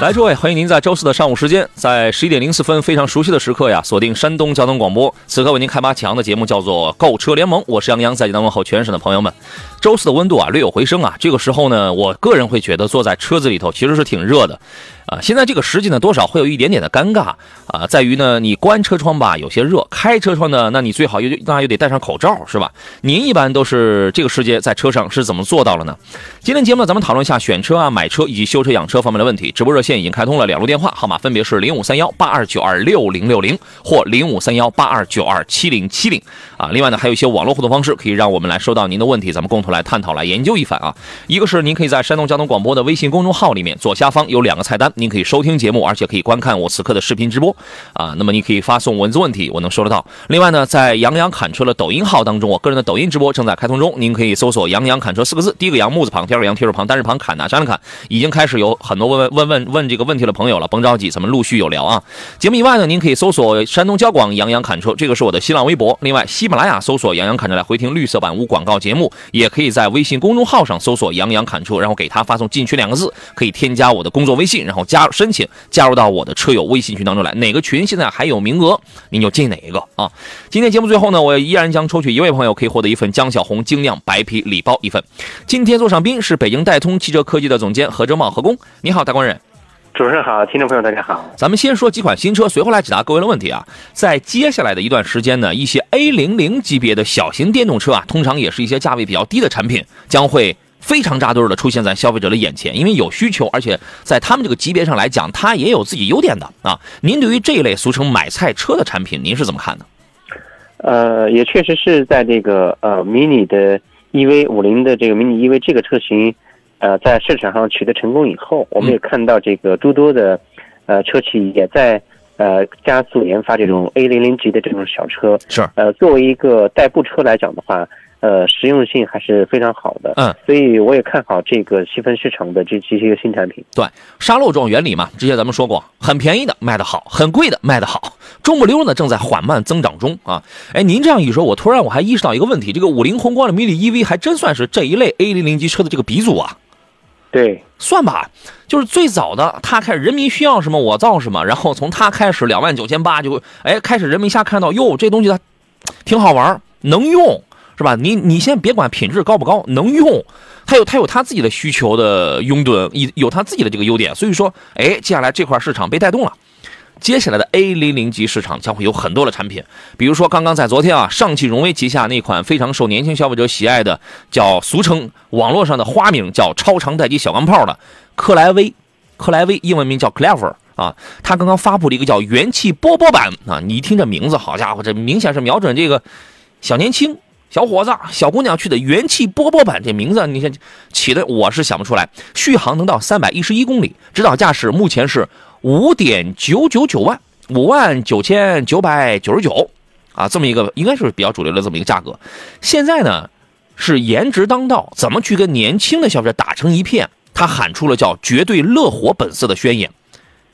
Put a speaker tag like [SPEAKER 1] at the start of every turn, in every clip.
[SPEAKER 1] 来，诸位，欢迎您在周四的上午时间，在十一点零四分，非常熟悉的时刻呀，锁定山东交通广播。此刻为您开发强的节目叫做《购车联盟》，我是杨洋，在济南问候全省的朋友们。周四的温度啊，略有回升啊。这个时候呢，我个人会觉得坐在车子里头其实是挺热的。啊，现在这个时机呢，多少会有一点点的尴尬啊，在于呢，你关车窗吧有些热，开车窗呢，那你最好又当然又得戴上口罩，是吧？您一般都是这个时节在车上是怎么做到了呢？今天节目呢，咱们讨论一下选车啊、买车以及修车养车方面的问题。直播热线已经开通了，两路电话号码分别是零五三幺八二九二六零六零或零五三幺八二九二七零七零啊。另外呢，还有一些网络互动方式，可以让我们来收到您的问题，咱们共同来探讨、来研究一番啊。一个是您可以在山东交通广播的微信公众号里面左下方有两个菜单。您可以收听节目，而且可以观看我此刻的视频直播啊。那么你可以发送文字问题，我能收得到。另外呢，在杨洋侃车的抖音号当中，我个人的抖音直播正在开通中，您可以搜索“杨洋侃车”四个字，第一个杨木字旁，第二个杨铁手旁，单人旁，侃哪山的侃，已经开始有很多问问问问问这个问题的朋友了，甭着急，咱们陆续有聊啊。节目以外呢，您可以搜索山东交广杨洋侃车，这个是我的新浪微博。另外，喜马拉雅搜索杨洋侃车来回听绿色版无广告节目，也可以在微信公众号上搜索杨洋侃车，然后给他发送进群两个字，可以添加我的工作微信，然后加申请。加入到我的车友微信群当中来，哪个群现在还有名额，您就进哪一个啊？今天节目最后呢，我依然将抽取一位朋友，可以获得一份江小红精酿白啤礼包一份。今天座上宾是北京戴通汽车科技的总监何哲茂何工，你好，大官人。
[SPEAKER 2] 主持人好，听众朋友大家好。
[SPEAKER 1] 咱们先说几款新车，随后来解答各位的问题啊。在接下来的一段时间呢，一些 A 零零级别的小型电动车啊，通常也是一些价位比较低的产品，将会。非常扎堆的出现在消费者的眼前，因为有需求，而且在他们这个级别上来讲，它也有自己优点的啊。您对于这一类俗称买菜车的产品，您是怎么看的？
[SPEAKER 2] 呃，也确实是在这个呃迷你的 EV 五零的这个迷你 EV 这个车型，呃，在市场上取得成功以后，我们也看到这个诸多的呃车企也在呃加速研发这种 A 零零级的这种小车。
[SPEAKER 1] 是。
[SPEAKER 2] 呃，作为一个代步车来讲的话。呃，实用性还是非常好的，
[SPEAKER 1] 嗯，
[SPEAKER 2] 所以我也看好这个细分市场的这这些个新产品。
[SPEAKER 1] 对，沙漏状原理嘛，之前咱们说过，很便宜的卖得好，很贵的卖得好，中不溜呢正在缓慢增长中啊。哎，您这样一说，我突然我还意识到一个问题，这个五菱宏光的迷你 EV 还真算是这一类 A 零零级车的这个鼻祖啊。
[SPEAKER 2] 对，
[SPEAKER 1] 算吧，就是最早的，他开始人民需要什么我造什么，然后从他开始两万九千八就哎开始人们一下看到哟这东西它挺好玩，能用。是吧？你你先别管品质高不高，能用，它有它有它自己的需求的拥趸，有有它自己的这个优点。所以说，哎，接下来这块市场被带动了。接下来的 A 零零级市场将会有很多的产品，比如说刚刚在昨天啊，上汽荣威旗下那款非常受年轻消费者喜爱的，叫俗称网络上的花名叫超长待机小钢炮的克莱威，克莱威英文名叫 Clever 啊，它刚刚发布了一个叫元气波波版啊，你一听这名字，好家伙，这明显是瞄准这个小年轻。小伙子、小姑娘去的元气波波版，这名字你看起的，我是想不出来。续航能到三百一十一公里，指导价是目前是五点九九九万，五万九千九百九十九，啊，这么一个应该是比较主流的这么一个价格。现在呢是颜值当道，怎么去跟年轻的消费者打成一片？他喊出了叫“绝对乐活本色”的宣言。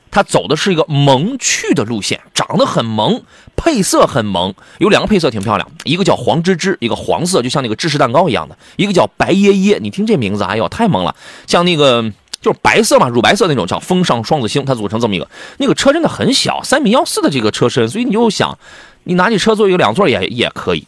[SPEAKER 1] 它走的是一个萌趣的路线，长得很萌，配色很萌，有两个配色挺漂亮，一个叫黄芝芝，一个黄色，就像那个芝士蛋糕一样的；一个叫白椰椰，你听这名字，哎呦，太萌了，像那个就是白色嘛，乳白色那种，叫风尚双子星，它组成这么一个。那个车真的很小，三米幺四的这个车身，所以你就想，你拿起车做一个两座也也可以，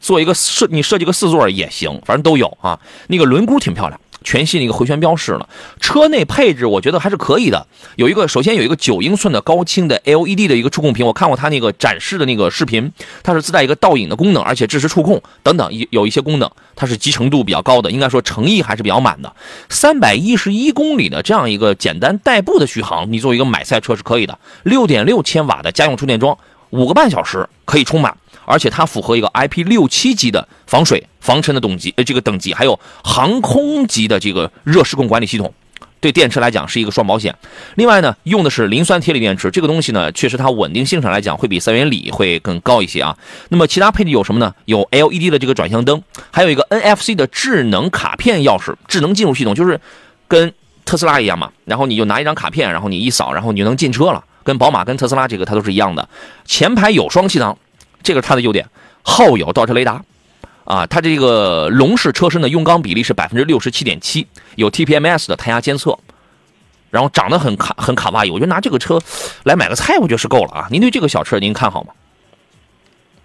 [SPEAKER 1] 做一个设你设计个四座也行，反正都有啊。那个轮毂挺漂亮。全新的一个回旋标式了，车内配置我觉得还是可以的。有一个，首先有一个九英寸的高清的 LED 的一个触控屏，我看过它那个展示的那个视频，它是自带一个倒影的功能，而且支持触控等等，有有一些功能，它是集成度比较高的，应该说诚意还是比较满的。三百一十一公里的这样一个简单代步的续航，你作为一个买菜车是可以的。六点六千瓦的家用充电桩，五个半小时可以充满。而且它符合一个 IP 六七级的防水防尘的等级，呃，这个等级还有航空级的这个热失控管理系统，对电池来讲是一个双保险。另外呢，用的是磷酸铁锂电池，这个东西呢，确实它稳定性上来讲会比三元锂会更高一些啊。那么其他配置有什么呢？有 LED 的这个转向灯，还有一个 NFC 的智能卡片钥匙，智能进入系统就是跟特斯拉一样嘛。然后你就拿一张卡片，然后你一扫，然后你就能进车了。跟宝马、跟特斯拉这个它都是一样的。前排有双气囊，这个是它的优点。后有倒车雷达。啊，它这个龙式车身的用钢比例是百分之六十七点七，有 TPMS 的胎压监测，然后长得很卡很卡哇伊，我觉得拿这个车来买个菜，我觉得是够了啊。您对这个小车您看好吗？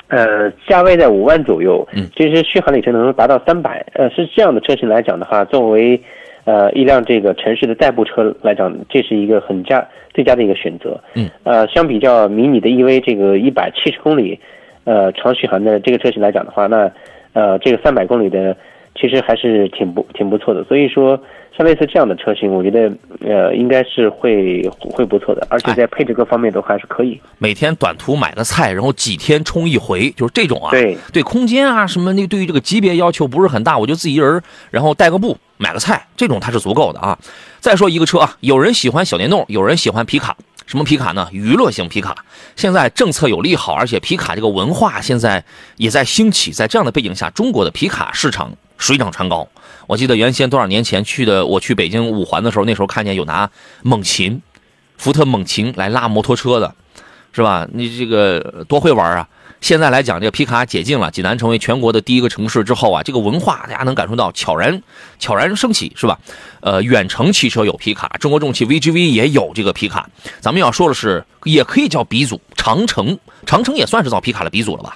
[SPEAKER 2] 呃，价位在五万左右，
[SPEAKER 1] 嗯，
[SPEAKER 2] 其实续航里程能达到三百，呃，是这样的车型来讲的话，作为呃一辆这个城市的代步车来讲，这是一个很佳最佳的一个选择，
[SPEAKER 1] 嗯，
[SPEAKER 2] 呃，相比较迷你的 EV 这个一百七十公里，呃，长续航的这个车型来讲的话，那呃，这个三百公里的其实还是挺不挺不错的，所以说像类似这样的车型，我觉得呃应该是会会不错的，而且在配置各方面都还是可以。
[SPEAKER 1] 每天短途买个菜，然后几天充一回，就是这种啊。
[SPEAKER 2] 对
[SPEAKER 1] 对，空间啊什么那对于这个级别要求不是很大，我就自己一人，然后带个步买个菜，这种它是足够的啊。再说一个车啊，有人喜欢小电动，有人喜欢皮卡。什么皮卡呢？娱乐型皮卡。现在政策有利好，而且皮卡这个文化现在也在兴起。在这样的背景下，中国的皮卡市场水涨船高。我记得原先多少年前去的，我去北京五环的时候，那时候看见有拿猛禽、福特猛禽来拉摩托车的，是吧？你这个多会玩啊！现在来讲，这个皮卡解禁了，济南成为全国的第一个城市之后啊，这个文化大家能感受到悄然悄然升起，是吧？呃，远程汽车有皮卡，中国重汽 VGV 也有这个皮卡。咱们要说的是，也可以叫鼻祖，长城，长城也算是造皮卡的鼻祖了吧？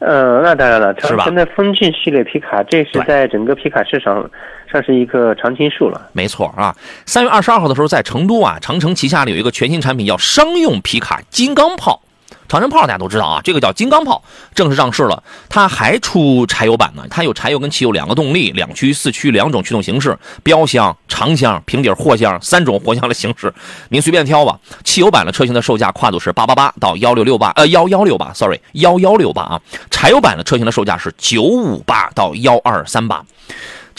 [SPEAKER 2] 呃，那当然了，
[SPEAKER 1] 是吧？
[SPEAKER 2] 现在风骏系列皮卡，这是在整个皮卡市场上是一个常青树了。
[SPEAKER 1] 没错啊，三月二十二号的时候，在成都啊，长城旗下里有一个全新产品，叫商用皮卡金刚炮。长城炮大家都知道啊，这个叫金刚炮，正式上市了。它还出柴油版呢，它有柴油跟汽油两个动力，两驱、四驱两种驱动形式，标箱、长箱、平底货箱三种货箱的形式，您随便挑吧。汽油版的车型的售价跨度是八八八到幺六六八，呃幺幺六八，sorry 幺幺六八啊。柴油版的车型的售价是九五八到幺二三八。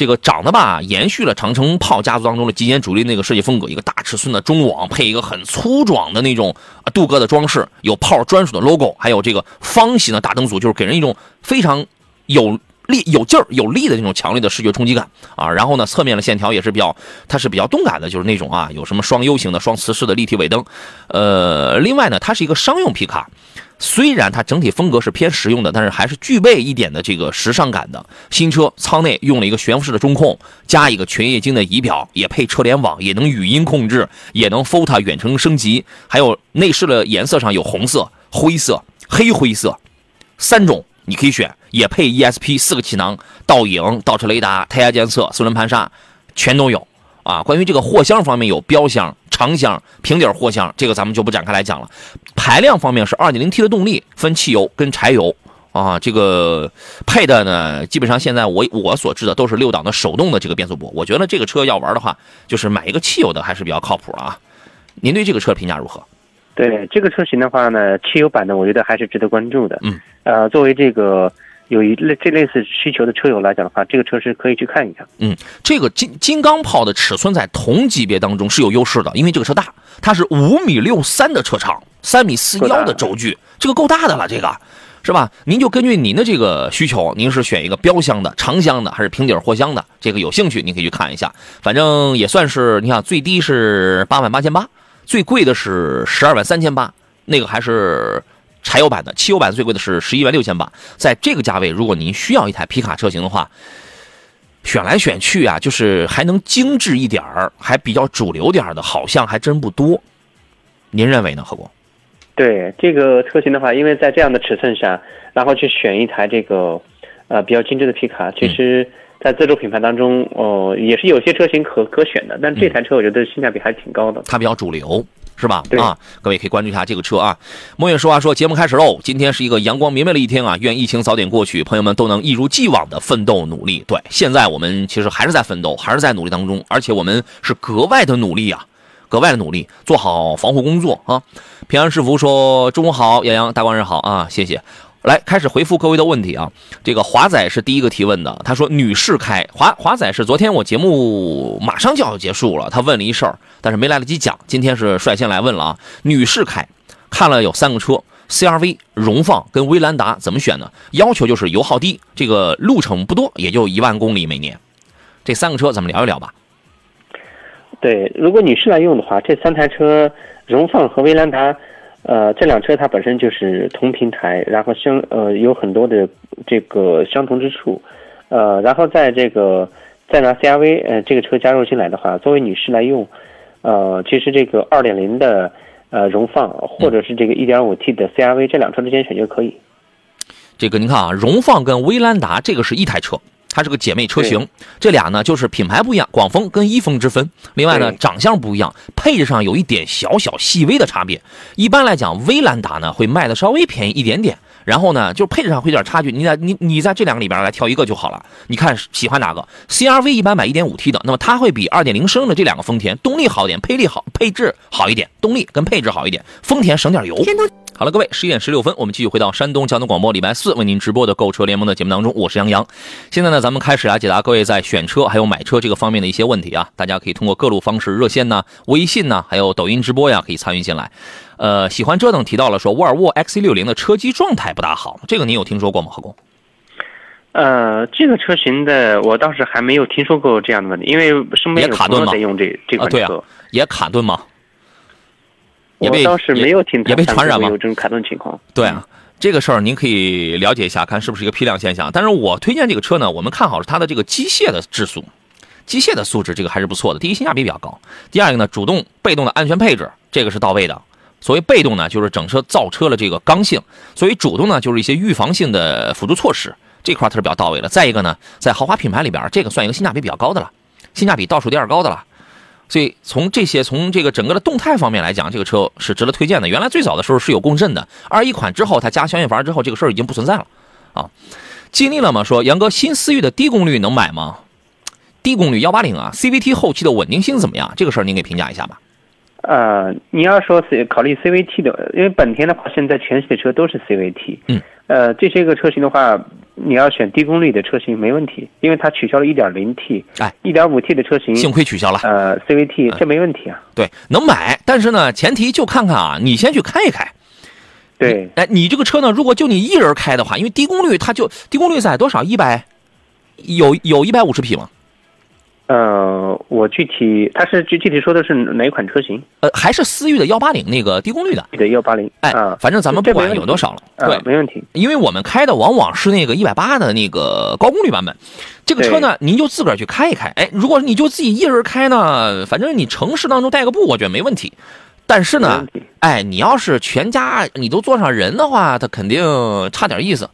[SPEAKER 1] 这个长得吧，延续了长城炮家族当中的极简主义那个设计风格，一个大尺寸的中网，配一个很粗壮的那种镀铬的装饰，有炮专属的 logo，还有这个方形的大灯组，就是给人一种非常有力、有劲儿、有力的那种强烈的视觉冲击感啊。然后呢，侧面的线条也是比较，它是比较动感的，就是那种啊，有什么双 U 型的双磁式的立体尾灯。呃，另外呢，它是一个商用皮卡。虽然它整体风格是偏实用的，但是还是具备一点的这个时尚感的。新车舱内用了一个悬浮式的中控，加一个全液晶的仪表，也配车联网，也能语音控制，也能 FOTA 远程升级。还有内饰的颜色上有红色、灰色、黑灰色三种，你可以选，也配 ESP 四个气囊、倒影、倒车雷达、胎压监测、四轮盘刹，全都有。啊，关于这个货箱方面有标箱、长箱、平底货箱，这个咱们就不展开来讲了。排量方面是 2.0T 的动力，分汽油跟柴油啊。这个配的呢，基本上现在我我所知的都是六档的手动的这个变速波。我觉得这个车要玩的话，就是买一个汽油的还是比较靠谱啊。您对这个车评价如何？
[SPEAKER 2] 对这个车型的话呢，汽油版的我觉得还是值得关注的。
[SPEAKER 1] 嗯，
[SPEAKER 2] 呃，作为这个。有一类这类似需求的车友来讲的话，这个车是可以去看一下。
[SPEAKER 1] 嗯，这个金金刚炮的尺寸在同级别当中是有优势的，因为这个车大，它是五米六三的车长，三米四幺的轴距，这个够大的了，这个是吧？您就根据您的这个需求，您是选一个标箱的、长箱的，还是平底货箱的？这个有兴趣您可以去看一下，反正也算是，你看最低是八万八千八，最贵的是十二万三千八，那个还是。柴油版的，汽油版最贵的是十一万六千八。在这个价位，如果您需要一台皮卡车型的话，选来选去啊，就是还能精致一点儿，还比较主流点儿的，好像还真不多。您认为呢，何工？
[SPEAKER 2] 对这个车型的话，因为在这样的尺寸下，然后去选一台这个呃比较精致的皮卡，其实，在自主品牌当中，哦，也是有些车型可可选的。但这台车我觉得性价比还是挺高的，
[SPEAKER 1] 它比较主流。是吧？
[SPEAKER 2] 啊，
[SPEAKER 1] 各位可以关注一下这个车啊。莫月说话说，节目开始喽。今天是一个阳光明媚的一天啊，愿疫情早点过去，朋友们都能一如既往的奋斗努力。对，现在我们其实还是在奋斗，还是在努力当中，而且我们是格外的努力啊，格外的努力，做好防护工作啊。平安是福说，中午好，杨洋大官人好啊，谢谢。来开始回复各位的问题啊。这个华仔是第一个提问的，他说女士开华华仔是昨天我节目马上就要结束了，他问了一事儿，但是没来得及讲，今天是率先来问了啊。女士开看了有三个车，CRV、荣放跟威兰达怎么选呢？要求就是油耗低，这个路程不多，也就一万公里每年。这三个车咱们聊一聊吧。
[SPEAKER 2] 对，如果女士来用的话，这三台车荣放和威兰达。呃，这辆车它本身就是同平台，然后相呃有很多的这个相同之处，呃，然后在这个再拿 CRV 呃这个车加入进来的话，作为女士来用，呃，其实这个2.0的呃荣放或者是这个 1.5T 的 CRV 这两车之间选就可以。
[SPEAKER 1] 这个您看啊，荣放跟威兰达这个是一台车。它是个姐妹车型，这俩呢就是品牌不一样，广丰跟一丰之分。另外呢，长相不一样，配置上有一点小小细微的差别。一般来讲，威兰达呢会卖的稍微便宜一点点，然后呢就配置上会有点差距。你在你你在这两个里边来挑一个就好了。你看喜欢哪个？CRV 一般买 1.5T 的，那么它会比2.0升的这两个丰田动力好点，配力好，配置好一点，动力跟配置好一点，丰田省点油。好了，各位，十一点十六分，我们继续回到山东交通广播，礼拜四为您直播的购车联盟的节目当中，我是杨洋。现在呢，咱们开始来解答各位在选车还有买车这个方面的一些问题啊。大家可以通过各路方式，热线呢、微信呢，还有抖音直播呀，可以参与进来。呃，喜欢折腾提到了说，沃尔沃 XC60 的车机状态不大好，这个您有听说过吗？何工？
[SPEAKER 2] 呃，这个车型的我倒是还没有听说过这样的问题，因为身边有朋友在用这这款车，
[SPEAKER 1] 也卡顿吗？
[SPEAKER 2] 我倒是没有听
[SPEAKER 1] 也被传染吗？
[SPEAKER 2] 有这种卡顿情况。
[SPEAKER 1] 对啊，这个事儿您可以了解一下，看是不是一个批量现象。但是我推荐这个车呢，我们看好是它的这个机械的质素，机械的素质这个还是不错的。第一，性价比比较高；第二个呢，主动被动的安全配置这个是到位的。所谓被动呢，就是整车造车的这个刚性；所以主动呢，就是一些预防性的辅助措施，这块它是比较到位的。再一个呢，在豪华品牌里边，这个算一个性价比比较高的了，性价比倒数第二高的了。所以从这些从这个整个的动态方面来讲，这个车是值得推荐的。原来最早的时候是有共振的，二一款之后它加消音阀之后，这个事儿已经不存在了，啊，尽力了吗？说杨哥，新思域的低功率能买吗？低功率幺八零啊，CVT 后期的稳定性怎么样？这个事儿您给评价一下吧。
[SPEAKER 2] 呃，你要说是考虑 CVT 的，因为本田的话现在全系的车都是 CVT，
[SPEAKER 1] 嗯，
[SPEAKER 2] 呃，这些个车型的话。你要选低功率的车型没问题，因为它取消了 1.0T，
[SPEAKER 1] 哎
[SPEAKER 2] ，1.5T 的车型
[SPEAKER 1] 幸亏取消了。
[SPEAKER 2] 呃，CVT 这没问题啊。
[SPEAKER 1] 对，能买，但是呢，前提就看看啊，你先去开一开。
[SPEAKER 2] 对，
[SPEAKER 1] 哎，你这个车呢，如果就你一人开的话，因为低功率它就低功率在多少？一百，有有一百五十匹吗？
[SPEAKER 2] 呃，我具体他是具具体说的是哪一款车型？
[SPEAKER 1] 呃，还是思域的幺八零那个低功率的？
[SPEAKER 2] 对，幺八零。
[SPEAKER 1] 哎，反正咱们不管有多少了，对，
[SPEAKER 2] 没问题。
[SPEAKER 1] 因为我们开的往往是那个一百八的那个高功率版本，这个车呢，您就自个儿去开一开。哎，如果你就自己一人开呢，反正你城市当中带个步，我觉得没问题。但是呢，哎，你要是全家你都坐上人的话，它肯定差点意思。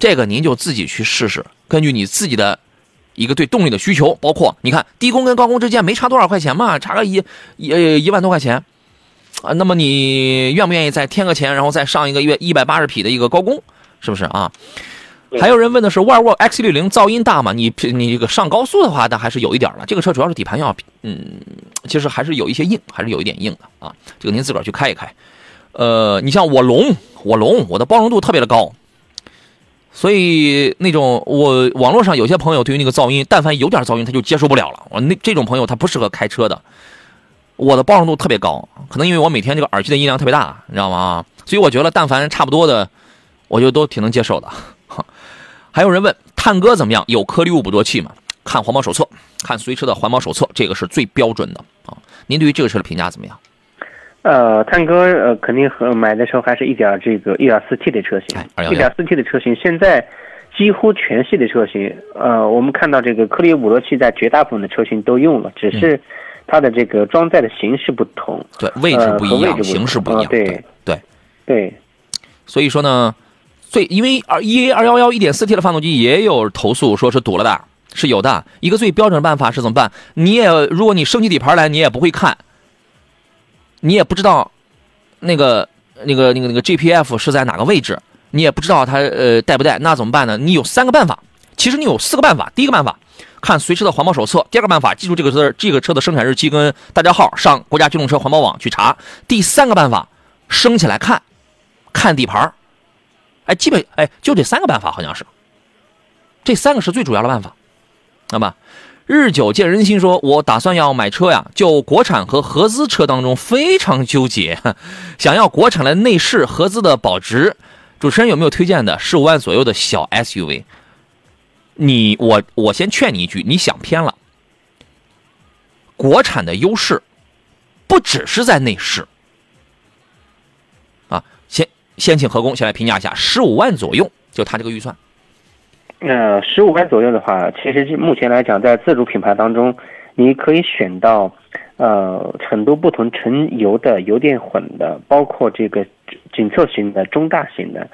[SPEAKER 1] 这个您就自己去试试，根据你自己的。一个对动力的需求，包括你看低功跟高功之间没差多少块钱嘛，差个一一一万多块钱啊。那么你愿不愿意再添个钱，然后再上一个月一百八十匹的一个高功，是不是啊？还有人问的是沃尔沃 X60 噪音大吗？你你这个上高速的话，那还是有一点了。这个车主要是底盘要嗯，其实还是有一些硬，还是有一点硬的啊。这个您自个儿去开一开。呃，你像我龙，我龙，我的包容度特别的高。所以那种我网络上有些朋友对于那个噪音，但凡有点噪音他就接受不了了。我那这种朋友他不适合开车的。我的包容度特别高，可能因为我每天这个耳机的音量特别大，你知道吗？所以我觉得但凡差不多的，我就都挺能接受的。还有人问探戈怎么样？有颗粒物捕捉器吗？看环保手册，看随车的环保手册，这个是最标准的啊。您对于这个车的评价怎么样？
[SPEAKER 2] 呃，探戈呃，肯定和买的时候还是一点这个一点四 T 的车型，一点四 T 的车型，现在几乎全系的车型，呃，我们看到这个颗粒捕捉器在绝大部分的车型都用了，只是它的这个装载的形式不同，
[SPEAKER 1] 对，位置不一样，形式不一样，
[SPEAKER 2] 对。
[SPEAKER 1] 对
[SPEAKER 2] 对，
[SPEAKER 1] 所以说呢，最因为二 E A 二幺幺一点四 T 的发动机也有投诉说是堵了的，是有的，一个最标准的办法是怎么办？你也如果你升起底盘来，你也不会看。你也不知道，那个、那个、那个、那个 GPF 是在哪个位置，你也不知道它呃带不带，那怎么办呢？你有三个办法，其实你有四个办法。第一个办法，看随车的环保手册；第二个办法，记住这个车这个车的生产日期跟大家号，上国家机动车环保网去查；第三个办法，升起来看，看底盘哎，基本哎就这三个办法好像是，这三个是最主要的办法，那么。日久见人心，说我打算要买车呀，就国产和合资车当中非常纠结，想要国产的内饰，合资的保值。主持人有没有推荐的十五万左右的小 SUV？你我我先劝你一句，你想偏了。国产的优势不只是在内饰啊，先先请何工先来评价一下，十五万左右就他这个预算。
[SPEAKER 2] 那十五万左右的话，其实目前来讲，在自主品牌当中，你可以选到，呃，很多不同纯油的、油电混的，包括这个紧凑型的、中大型的，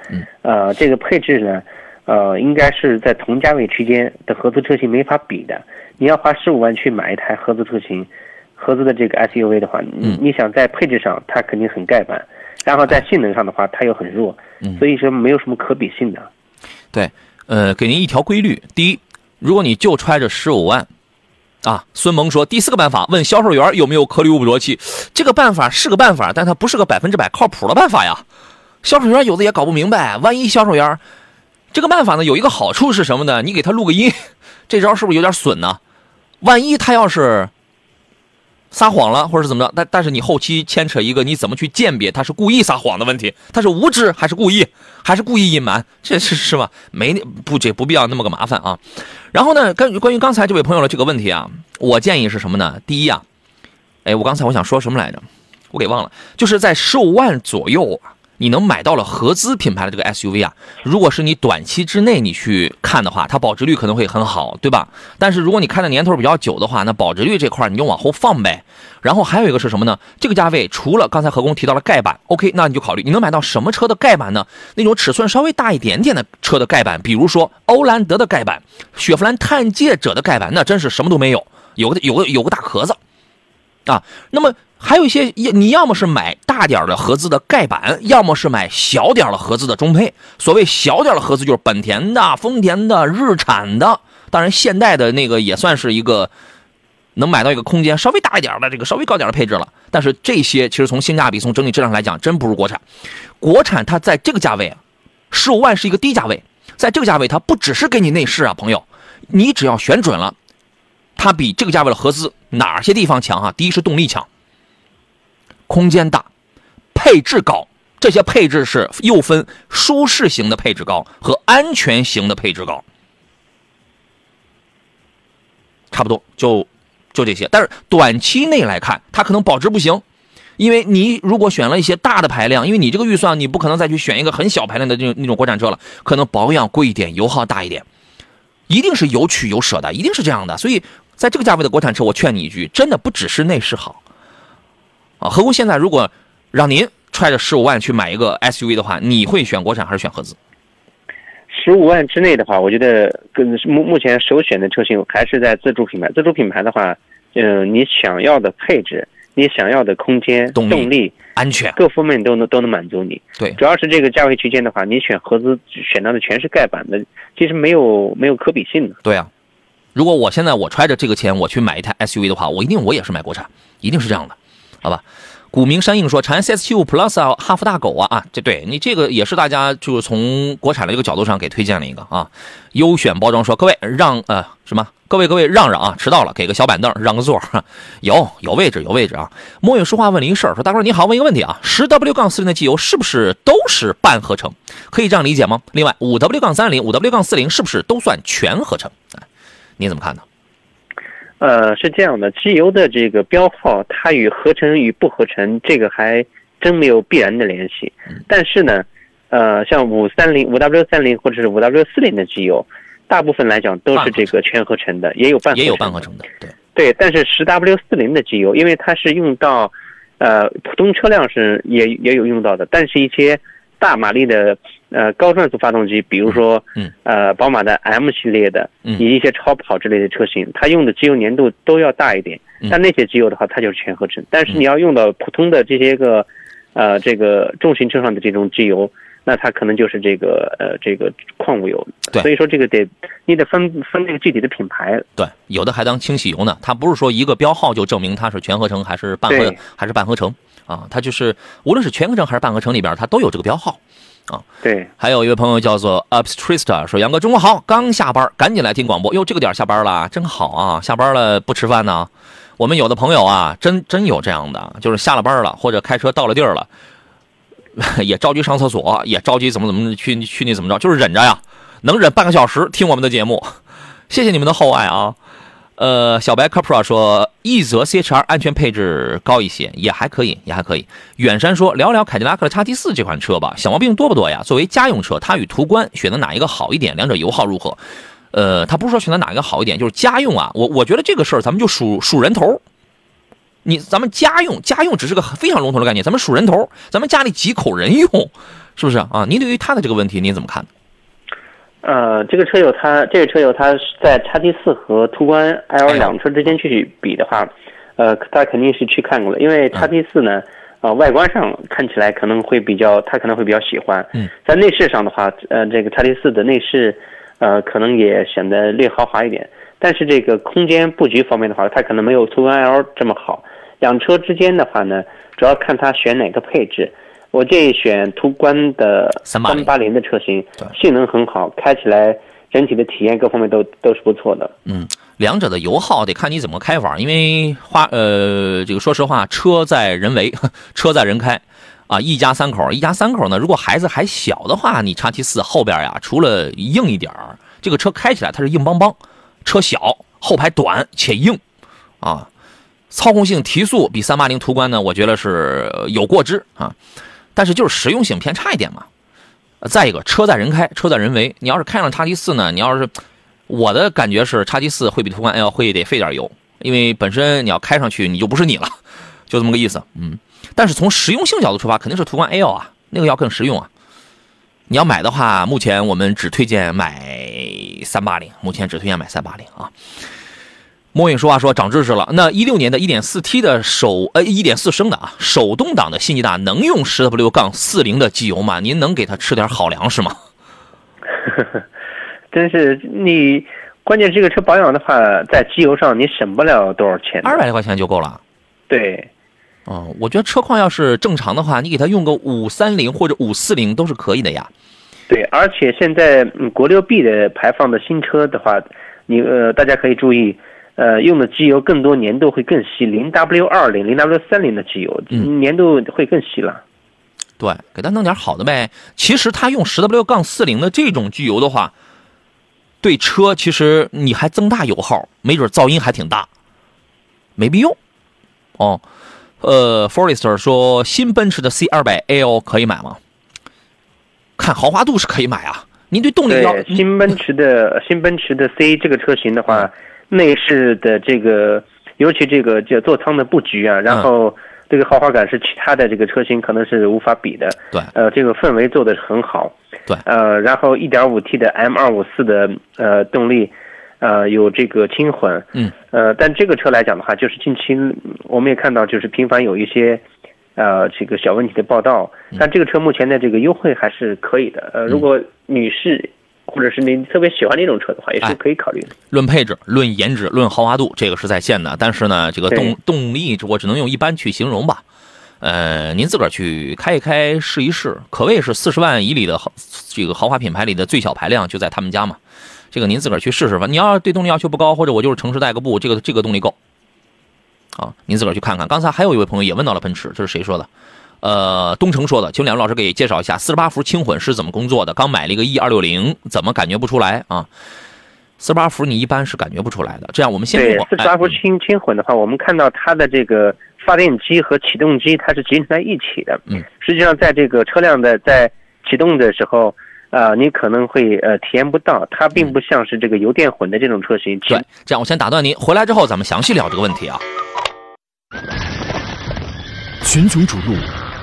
[SPEAKER 2] 呃，这个配置呢，呃，应该是在同价位区间的合资车型没法比的。你要花十五万去买一台合资车型，合资的这个 SUV 的话，你你想在配置上它肯定很盖板，然后在性能上的话它又很弱，所以说没有什么可比性的。
[SPEAKER 1] 对。呃，给您一条规律：第一，如果你就揣着十五万，啊，孙萌说第四个办法，问销售员有没有颗粒物捕捉器。这个办法是个办法，但它不是个百分之百靠谱的办法呀。销售员有的也搞不明白，万一销售员这个办法呢，有一个好处是什么呢？你给他录个音，这招是不是有点损呢？万一他要是……撒谎了，或者是怎么着？但但是你后期牵扯一个，你怎么去鉴别他是故意撒谎的问题？他是无知还是故意，还是故意隐瞒？这是是吧？没不这不必要那么个麻烦啊。然后呢，关关于刚才这位朋友的这个问题啊，我建议是什么呢？第一啊，哎，我刚才我想说什么来着？我给忘了，就是在十五万左右啊。你能买到了合资品牌的这个 SUV 啊？如果是你短期之内你去看的话，它保值率可能会很好，对吧？但是如果你看的年头比较久的话，那保值率这块你就往后放呗。然后还有一个是什么呢？这个价位除了刚才何工提到了盖板，OK，那你就考虑你能买到什么车的盖板呢？那种尺寸稍微大一点点的车的盖板，比如说欧蓝德的盖板、雪佛兰探界者的盖板，那真是什么都没有，有个有个有个大壳子啊。那么。还有一些，你要么是买大点的合资的盖板，要么是买小点的合资的中配。所谓小点的合资，就是本田的、丰田的、日产的，当然现代的那个也算是一个能买到一个空间稍微大一点的这个稍微高点的配置了。但是这些其实从性价比、从整体质量来讲，真不如国产。国产它在这个价位，十五万是一个低价位，在这个价位它不只是给你内饰啊，朋友，你只要选准了，它比这个价位的合资哪些地方强哈？第一是动力强。空间大，配置高，这些配置是又分舒适型的配置高和安全型的配置高，差不多就就这些。但是短期内来看，它可能保值不行，因为你如果选了一些大的排量，因为你这个预算你不可能再去选一个很小排量的那种那种国产车了，可能保养贵一点，油耗大一点，一定是有取有舍的，一定是这样的。所以在这个价位的国产车，我劝你一句，真的不只是内饰好。啊，何工现在如果让您揣着十五万去买一个 SUV 的话，你会选国产还是选合资？
[SPEAKER 2] 十五万之内的话，我觉得跟目目前首选的车型还是在自主品牌。自主品牌的话，嗯，你想要的配置，你想要的空间、动力、
[SPEAKER 1] 安全
[SPEAKER 2] 各方面都能都能满足你。
[SPEAKER 1] 对，
[SPEAKER 2] 主要是这个价位区间的话，你选合资选到的全是盖板的，其实没有没有可比性的。
[SPEAKER 1] 对啊，如果我现在我揣着这个钱我去买一台 SUV 的话，我一定我也是买国产，一定是这样的。好吧，古名山映说，长安 CS75 Plus 啊，哈弗大狗啊啊，这对你这个也是大家就是从国产的这个角度上给推荐了一个啊。优选包装说，各位让呃什么，各位各位让让啊，迟到了，给个小板凳，让个座，有有位置有位置啊。墨月说话问了一事儿，说大哥你好，问一个问题啊，十 W 杠四零的机油是不是都是半合成？可以这样理解吗？另外五 W 杠三零、五 W 杠四零是不是都算全合成？你怎么看呢？
[SPEAKER 2] 呃，是这样的，机油的这个标号，它与合成与不合成，这个还真没有必然的联系。但是呢，呃，像五三零、五 W 三零或者是五 W 四零的机油，大部分来讲都是这个全合成的，也有半
[SPEAKER 1] 也有半合成的，对
[SPEAKER 2] 对。但是十 W 四零的机油，因为它是用到，呃，普通车辆是也也有用到的，但是一些。大马力的呃高转速发动机，比如说，
[SPEAKER 1] 嗯，
[SPEAKER 2] 呃，宝马的 M 系列的，以及一些超跑之类的车型，它用的机油粘度都要大一点。但那些机油的话，它就是全合成。但是你要用到普通的这些个，呃，这个重型车上的这种机油，那它可能就是这个呃这个矿物油。
[SPEAKER 1] 对，
[SPEAKER 2] 所以说这个得你得分分那个具体的品牌。
[SPEAKER 1] 对，有的还当清洗油呢。它不是说一个标号就证明它是全合成还是半合还是半合成。啊，它就是无论是全合成还是半合成里边，它都有这个标号，啊。
[SPEAKER 2] 对，
[SPEAKER 1] 还有一位朋友叫做 Upstrista 说：“杨哥，中午好，刚下班，赶紧来听广播。哟，这个点下班了，真好啊！下班了不吃饭呢？我们有的朋友啊，真真有这样的，就是下了班了，或者开车到了地儿了，也着急上厕所，也着急怎么怎么去去那怎么着，就是忍着呀，能忍半个小时听我们的节目。谢谢你们的厚爱啊。”呃，小白 Capra 说，一泽 CHR 安全配置高一些，也还可以，也还可以。远山说，聊聊凯迪拉克的 XT4 这款车吧，小毛病多不多呀？作为家用车，它与途观选择哪一个好一点？两者油耗如何？呃，他不是说选择哪一个好一点，就是家用啊。我我觉得这个事儿咱们就数数人头。你咱们家用家用只是个非常笼统的概念，咱们数人头，咱们家里几口人用，是不是啊？您对于他的这个问题您怎么看？
[SPEAKER 2] 呃，这个车友他这个车友他在叉 T 四和途观 L 两车之间去比的话，呃，他肯定是去看过了，因为叉 T 四呢，呃，外观上看起来可能会比较，他可能会比较喜欢。
[SPEAKER 1] 嗯，
[SPEAKER 2] 在内饰上的话，呃，这个叉 T 四的内饰，呃，可能也显得略豪华一点，但是这个空间布局方面的话，它可能没有途观 L 这么好。两车之间的话呢，主要看它选哪个配置。我建议选途观的三八零的车型，性能很好，开起来整体的体验各方面都都是不错的。
[SPEAKER 1] 嗯，两者的油耗得看你怎么开法，因为花呃，这个说实话，车在人为，车在人开，啊，一家三口，一家三口呢，如果孩子还小的话，你叉 T 四后边呀，除了硬一点儿，这个车开起来它是硬邦邦，车小，后排短且硬，啊，操控性提速比三八零途观呢，我觉得是有过之啊。但是就是实用性偏差一点嘛，再一个车在人开，车在人为。你要是开上叉 T 四呢，你要是我的感觉是叉 T 四会比途观 L 会得费点油，因为本身你要开上去你就不是你了，就这么个意思。嗯，但是从实用性角度出发，肯定是途观 L 啊，那个要更实用啊。你要买的话，目前我们只推荐买三八零，目前只推荐买三八零啊。莫影说话说长知识了。那一六年的一点四 T 的手呃一点四升的啊手动挡的新吉大能用十 W 杠四零的机油吗？您能给他吃点好粮食吗？
[SPEAKER 2] 真是你，关键这个车保养的话，在机油上你省不了多少钱，
[SPEAKER 1] 二百来块钱就够了。
[SPEAKER 2] 对，
[SPEAKER 1] 哦，我觉得车况要是正常的话，你给他用个五三零或者五四零都是可以的呀。
[SPEAKER 2] 对，而且现在嗯国六 B 的排放的新车的话，你呃大家可以注意。呃，用的机油更多，粘度会更细，零 W 二零、零 W 三零的机油，粘度会更细了。
[SPEAKER 1] 对，给他弄点好的呗。其实他用十 W 杠四零的这种机油的话，对车其实你还增大油耗，没准噪音还挺大，没必要。哦，呃，Forester 说新奔驰的 C 二百 L 可以买吗？看豪华度是可以买啊。您对动力要
[SPEAKER 2] 新奔驰的新奔驰的 C 这个车型的话。内饰的这个，尤其这个叫座舱的布局啊，然后这个豪华感是其他的这个车型可能是无法比的。
[SPEAKER 1] 对，
[SPEAKER 2] 呃，这个氛围做的很好。
[SPEAKER 1] 对，
[SPEAKER 2] 呃，然后 1.5T 的 M254 的呃动力，呃，有这个轻混。
[SPEAKER 1] 嗯。
[SPEAKER 2] 呃，但这个车来讲的话，就是近期我们也看到，就是频繁有一些，呃，这个小问题的报道。但这个车目前的这个优惠还是可以的。呃，如果女士。或者是您特别喜欢那种车的话，也是可以考虑的。
[SPEAKER 1] 论配置、论颜值、论豪华度，这个是在线的。但是呢，这个动动力，我只能用一般去形容吧。呃，您自个儿去开一开，试一试，可谓是四十万以里的豪这个豪华品牌里的最小排量，就在他们家嘛。这个您自个儿去试试吧。你要对动力要求不高，或者我就是城市代个步，这个这个动力够。啊，您自个儿去看看。刚才还有一位朋友也问到了奔驰，这是谁说的？呃，东城说的，请两位老师给介绍一下四十八伏轻混是怎么工作的。刚买了一个 E 二六零，怎么感觉不出来啊？四十八伏你一般是感觉不出来的。这样，我们先
[SPEAKER 2] 对四十八伏轻轻混的话，我们看到它的这个发电机和启动机它是集成在一起的。
[SPEAKER 1] 嗯，
[SPEAKER 2] 实际上在这个车辆的在启动的时候，啊，你可能会呃体验不到，它并不像是这个油电混的这种车型。
[SPEAKER 1] 对，这样我先打断您，回来之后咱们详细聊这个问题啊。
[SPEAKER 3] 群雄逐鹿。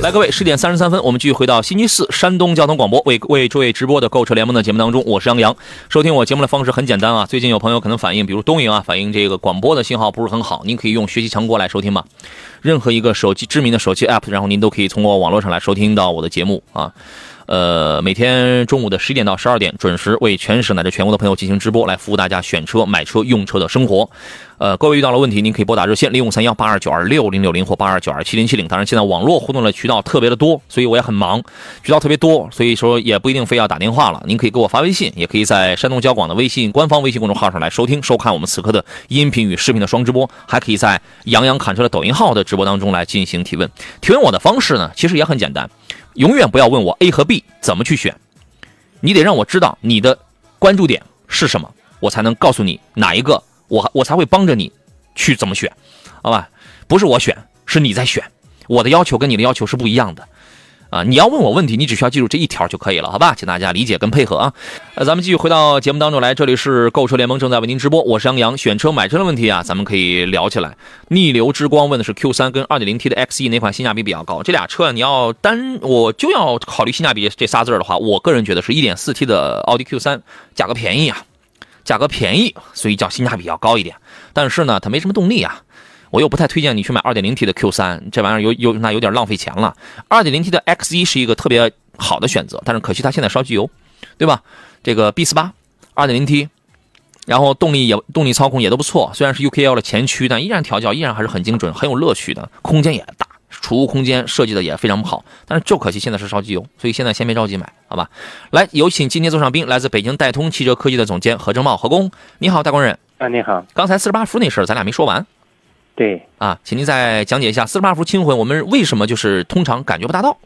[SPEAKER 1] 来，各位，十点三十三分，我们继续回到星期四山东交通广播为为诸位直播的购车联盟的节目当中，我是杨洋。收听我节目的方式很简单啊，最近有朋友可能反映，比如东营啊，反映这个广播的信号不是很好，您可以用学习强国来收听吗？任何一个手机知名的手机 app，然后您都可以通过网络上来收听到我的节目啊。呃，每天中午的十一点到十二点，准时为全省乃至全国的朋友进行直播，来服务大家选车、买车、用车的生活。呃，各位遇到了问题，您可以拨打热线零五三幺八二九二六零六零或八二九二七零七零。当然，现在网络互动的渠道特别的多，所以我也很忙，渠道特别多，所以说也不一定非要打电话了。您可以给我发微信，也可以在山东交广的微信官方微信公众号上来收听、收看我们此刻的音频与视频的双直播，还可以在杨洋侃车的抖音号的直播当中来进行提问。提问我的方式呢，其实也很简单。永远不要问我 A 和 B 怎么去选，你得让我知道你的关注点是什么，我才能告诉你哪一个，我我才会帮着你去怎么选，好吧？不是我选，是你在选，我的要求跟你的要求是不一样的。啊，你要问我问题，你只需要记住这一条就可以了，好吧？请大家理解跟配合啊。呃，咱们继续回到节目当中来，这里是购车联盟正在为您直播，我是杨洋。选车买车的问题啊，咱们可以聊起来。逆流之光问的是 Q3 跟 2.0T 的 XE 哪款性价比比较高？这俩车你要单我就要考虑性价比这仨字的话，我个人觉得是 1.4T 的奥迪 Q3 价格便宜啊，价格便宜，所以叫性价比要高一点。但是呢，它没什么动力啊。我又不太推荐你去买 2.0T 的 Q3，这玩意儿有有那有点浪费钱了。2.0T 的 X1 是一个特别好的选择，但是可惜它现在烧机油，对吧？这个 B48，2.0T，然后动力也动力操控也都不错，虽然是 UKL 的前驱，但依然调教依然还是很精准，很有乐趣的，空间也大，储物空间设计的也非常不好，但是就可惜现在是烧机油，所以现在先别着急买，好吧？来，有请今天座上宾，来自北京戴通汽车科技的总监何正茂，何工，你好，大工人。
[SPEAKER 2] 啊，你好。
[SPEAKER 1] 刚才四十八伏那事儿，咱俩没说完。
[SPEAKER 2] 对
[SPEAKER 1] 啊，请您再讲解一下四十八伏轻混，我们为什么就是通常感觉不大到？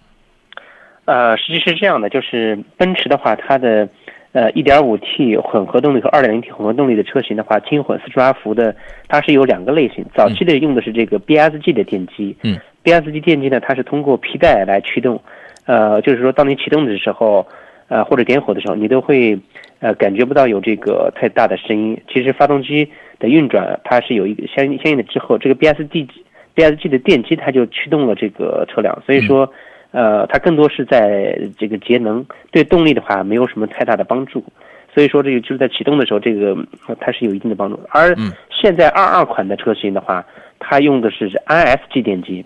[SPEAKER 2] 呃，实际是这样的，就是奔驰的话，它的呃 1.5T 混合动力和 2.0T 混合动力的车型的话，轻混四十八伏的，它是有两个类型。早期的用的是这个 BSG 的电机，
[SPEAKER 1] 嗯
[SPEAKER 2] ，BSG 电机呢，它是通过皮带来驱动，呃，就是说当你启动的时候，呃或者点火的时候，你都会呃感觉不到有这个太大的声音。其实发动机。的运转，它是有一个相相应的之后，这个 B S D B S G 的电机它就驱动了这个车辆，所以说，呃，它更多是在这个节能，对动力的话没有什么太大的帮助，所以说这个就是在启动的时候，这个它是有一定的帮助。而现在二二款的车型的话，它用的是 I S G 电机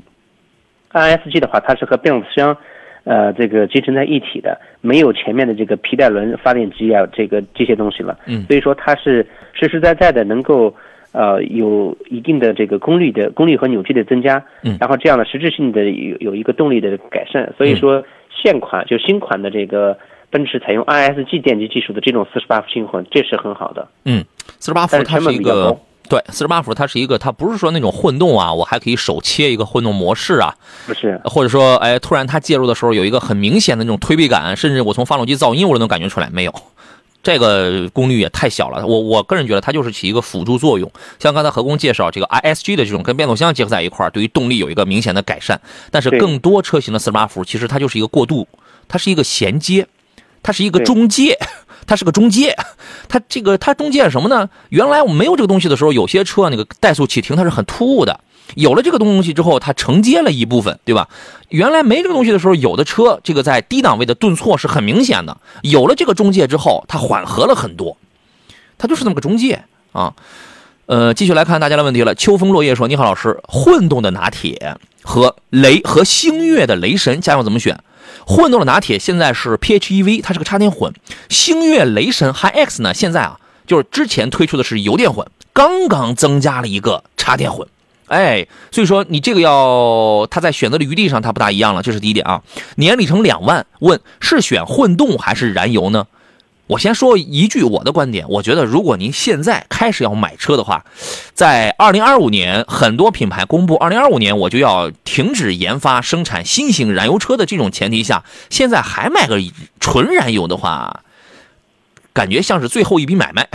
[SPEAKER 2] ，I S G 的话，它是和变速箱。呃，这个集成在一体的，没有前面的这个皮带轮发电机啊，这个这些东西了。
[SPEAKER 1] 嗯，
[SPEAKER 2] 所以说它是实实在在的能够，呃，有一定的这个功率的功率和扭矩的增加。
[SPEAKER 1] 嗯，
[SPEAKER 2] 然后这样的实质性的有有一个动力的改善。所以说现款就新款的这个奔驰采用 ISG 电机技术的这种四十八伏轻混，这是很好的。
[SPEAKER 1] 嗯，四十八伏它是一个。对，四十八伏它是一个，它不是说那种混动啊，我还可以手切一个混动模式啊，
[SPEAKER 2] 不是，
[SPEAKER 1] 或者说，哎，突然它介入的时候有一个很明显的那种推背感，甚至我从发动机噪音我都能感觉出来，没有，这个功率也太小了。我我个人觉得它就是起一个辅助作用，像刚才何工介绍这个 ISG 的这种跟变速箱结合在一块儿，对于动力有一个明显的改善。但是更多车型的四十八伏其实它就是一个过渡，它是一个衔接，它是一个中介。它是个中介，它这个它中介什么呢？原来我们没有这个东西的时候，有些车那个怠速启停它是很突兀的。有了这个东西之后，它承接了一部分，对吧？原来没这个东西的时候，有的车这个在低档位的顿挫是很明显的。有了这个中介之后，它缓和了很多。它就是那么个中介啊。呃，继续来看大家的问题了。秋风落叶说：“你好，老师，混动的拿铁和雷和星越的雷神，家用怎么选？”混动的拿铁现在是 PHEV，它是个插电混。星越雷神 HiX 呢，现在啊，就是之前推出的是油电混，刚刚增加了一个插电混。哎，所以说你这个要它在选择的余地上它不大一样了，这是第一点啊。年里程两万，问是选混动还是燃油呢？我先说一句我的观点，我觉得如果您现在开始要买车的话，在二零二五年，很多品牌公布二零二五年我就要停止研发生产新型燃油车的这种前提下，现在还买个纯燃油的话，感觉像是最后一笔买卖，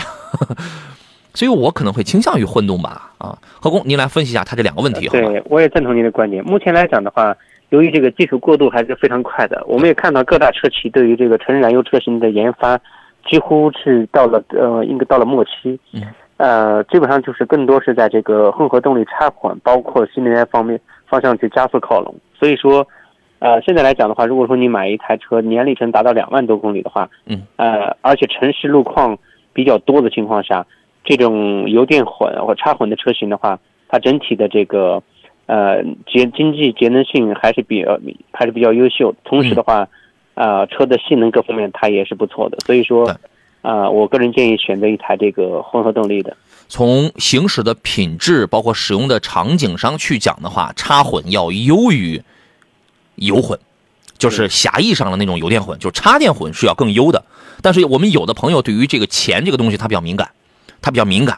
[SPEAKER 1] 所以我可能会倾向于混动吧。啊，何工，您来分析一下他这两个问题。
[SPEAKER 2] 对，我也赞同您的观点。目前来讲的话。由于这个技术过渡还是非常快的，我们也看到各大车企对于这个纯燃油车型的研发，几乎是到了呃，应该到了末期。
[SPEAKER 1] 嗯。
[SPEAKER 2] 呃，基本上就是更多是在这个混合动力插混，包括新能源方面方向去加速靠拢。所以说，呃，现在来讲的话，如果说你买一台车年里程达到两万多公里的话，
[SPEAKER 1] 嗯，
[SPEAKER 2] 呃，而且城市路况比较多的情况下，这种油电混或插混的车型的话，它整体的这个呃节经济节能性还是比较还是比较优秀，同时的话，呃，车的性能各方面它也是不错的，所以说
[SPEAKER 1] 对。
[SPEAKER 2] 啊、我个人建议选择一台这个混合动力的。
[SPEAKER 1] 从行驶的品质，包括使用的场景上去讲的话，插混要优于油混，就是狭义上的那种油电混，就是插电混是要更优的。但是我们有的朋友对于这个钱这个东西他比较敏感，他比较敏感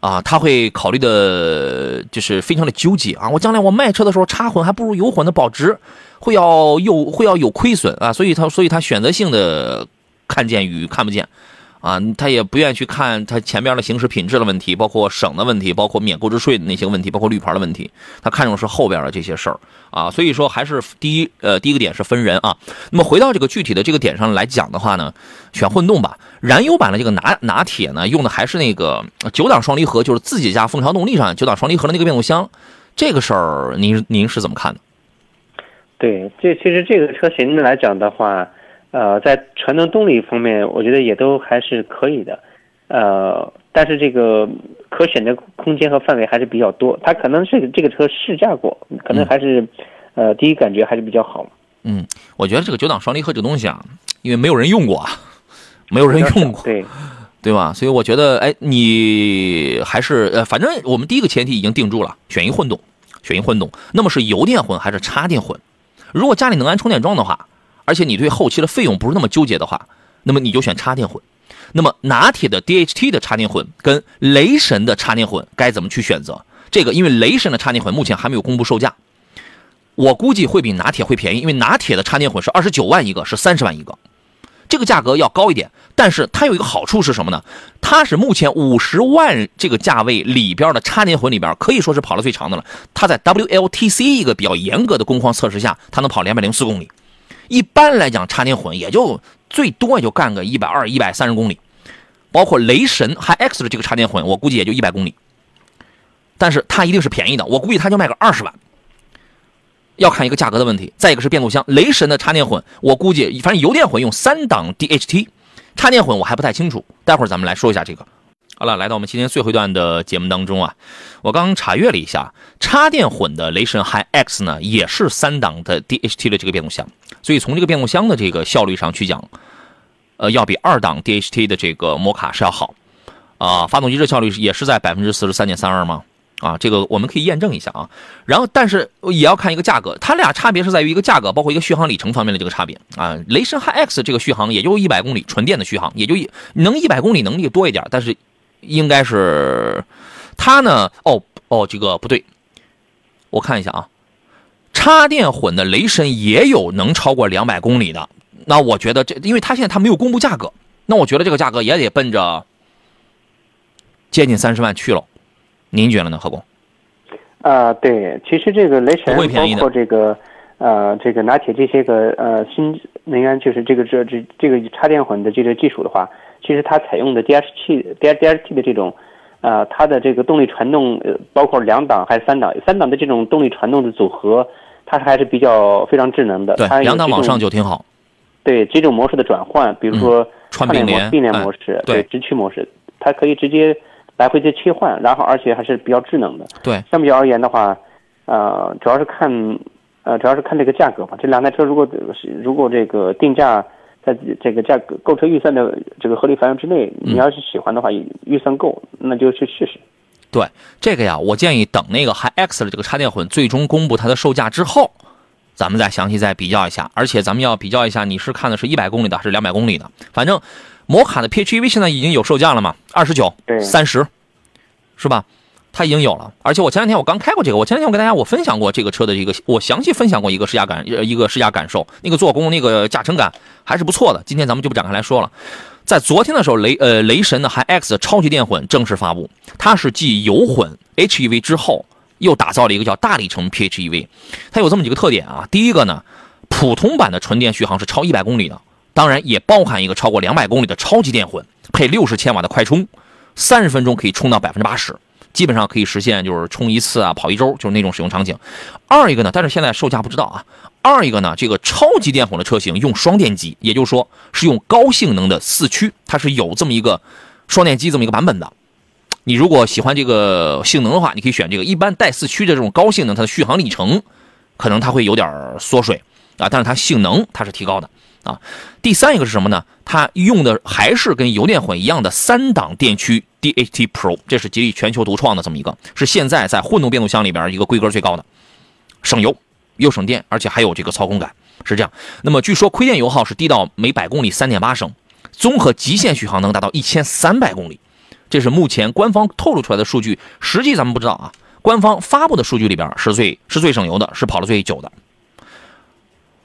[SPEAKER 1] 啊，他会考虑的就是非常的纠结啊。我将来我卖车的时候插混还不如油混的保值，会要有会要有亏损啊，所以他所以他选择性的看见与看不见。啊，他也不愿意去看他前边的行驶品质的问题，包括省的问题，包括免购置税的那些问题，包括绿牌的问题，他看重是后边的这些事儿啊。所以说，还是第一呃第一个点是分人啊。那么回到这个具体的这个点上来讲的话呢，选混动吧。燃油版的这个拿拿铁呢，用的还是那个九档双离合，就是自己家蜂巢动力上九档双离合的那个变速箱。这个事儿您您是怎么看的？
[SPEAKER 2] 对，这其实这个车型来讲的话，呃，在传动动力方面，我觉得也都还是可以的，呃，但是这个可选的空间和范围还是比较多。它可能是这个车试驾过，可能还是，呃，第一感觉还是比较好。
[SPEAKER 1] 嗯，我觉得这个九档双离合这个东西啊，因为没有人用过啊，没有人用过，
[SPEAKER 2] 对，
[SPEAKER 1] 对吧？所以我觉得，哎，你还是呃，反正我们第一个前提已经定住了，选一混动，选一混动。那么是油电混还是插电混？如果家里能安充电桩的话，而且你对后期的费用不是那么纠结的话，那么你就选插电混。那么拿铁的 DHT 的插电混跟雷神的插电混该怎么去选择？这个因为雷神的插电混目前还没有公布售价，我估计会比拿铁会便宜，因为拿铁的插电混是二十九万一个，是三十万一个，这个价格要高一点。但是它有一个好处是什么呢？它是目前五十万这个价位里边的插电混里边可以说是跑的最长的了。它在 WLTC 一个比较严格的工况测试下，它能跑两百零四公里。一般来讲，插电混也就最多也就干个一百二、一百三十公里。包括雷神 HiX 的这个插电混，我估计也就一百公里。但是它一定是便宜的，我估计它就卖个二十万。要看一个价格的问题，再一个是变速箱。雷神的插电混，我估计反正油电混用三档 DHT，插电混我还不太清楚。待会儿咱们来说一下这个。好了，来到我们今天最后一段的节目当中啊，我刚刚查阅了一下，插电混的雷神 HiX 呢也是三档的 DHT 的这个变速箱，所以从这个变速箱的这个效率上去讲，呃，要比二档 DHT 的这个摩卡是要好啊。发动机热效率也是在百分之四十三点三二吗？啊，这个我们可以验证一下啊。然后，但是也要看一个价格，它俩差别是在于一个价格，包括一个续航里程方面的这个差别啊。雷神 HiX 这个续航也就一百公里，纯电的续航也就一能一百公里能力多一点，但是应该是它呢，哦哦，这个不对，我看一下啊，插电混的雷神也有能超过两百公里的。那我觉得这，因为它现在它没有公布价格，那我觉得这个价格也得奔着接近三十万去了。您觉得呢，何工？
[SPEAKER 2] 啊、对，其实这个雷神包括这个呃这个拿铁这些个呃新能源就是这个这这这个插电混的这个技术的话，其实它采用的 DHT D DHT 的这种呃它的这个动力传动呃包括两档还是三档三档的这种动力传动的组合，它还是比较非常智能的。
[SPEAKER 1] 对两档往上就挺好。
[SPEAKER 2] 对几种模式的转换，比如说
[SPEAKER 1] 串并联
[SPEAKER 2] 串联模并联
[SPEAKER 1] 哎
[SPEAKER 2] 模式，
[SPEAKER 1] 对
[SPEAKER 2] 直驱模式，它可以直接来回的切换，然后而且还是比较智能的。
[SPEAKER 1] 对，
[SPEAKER 2] 相比较而言的话，呃，主要是看呃主要是看这个价格吧。这两台车如果是如果这个定价在这个价格购车预算的这个合理范围之内，
[SPEAKER 1] 嗯
[SPEAKER 2] 你要是喜欢的话，预算够，那就去试试。
[SPEAKER 1] 对这个呀，我建议等那个 HiX 的这个插电混最终公布它的售价之后，咱们再详细再比较一下。而且咱们要比较一下，你是看的是一百公里的还是两百公里的？反正摩卡的 PHEV 现在已经有售价了嘛，二十九、
[SPEAKER 2] 对
[SPEAKER 1] 三十，是吧？它已经有了。而且我前两天我刚开过这个，我前两天我跟大家我分享过这个车的一个，我详细分享过一个试驾感，呃一个试驾感受，那个做工那个驾乘感还是不错的。今天咱们就不展开来说了。在昨天的时候，雷呃雷神的 HiX 超级电混正式发布，它是继油混 HEV 之后，又打造了一个叫大里程 PHEV。它有这么几个特点啊，第一个呢，普通版的纯电续航是超一百公里的，当然也包含一个超过两百公里的超级电混，配六十千瓦的快充，三十分钟可以充到百分之八十。基本上可以实现，就是充一次啊，跑一周，就是那种使用场景。二一个呢，但是现在售价不知道啊。二一个呢，这个超级电混的车型用双电机，也就是说是用高性能的四驱，它是有这么一个双电机这么一个版本的。你如果喜欢这个性能的话，你可以选这个。一般带四驱的这种高性能，它的续航里程可能它会有点缩水啊，但是它性能它是提高的啊。第三一个是什么呢？它用的还是跟油电混一样的三档电驱 DHT Pro，这是吉利全球独创的这么一个，是现在在混动变速箱里边一个规格最高的，省油又省电，而且还有这个操控感，是这样。那么据说亏电油耗是低到每百公里三点八升，综合极限续航能达到一千三百公里。这是目前官方透露出来的数据，实际咱们不知道啊。官方发布的数据里边是最是最省油的，是跑了最久的。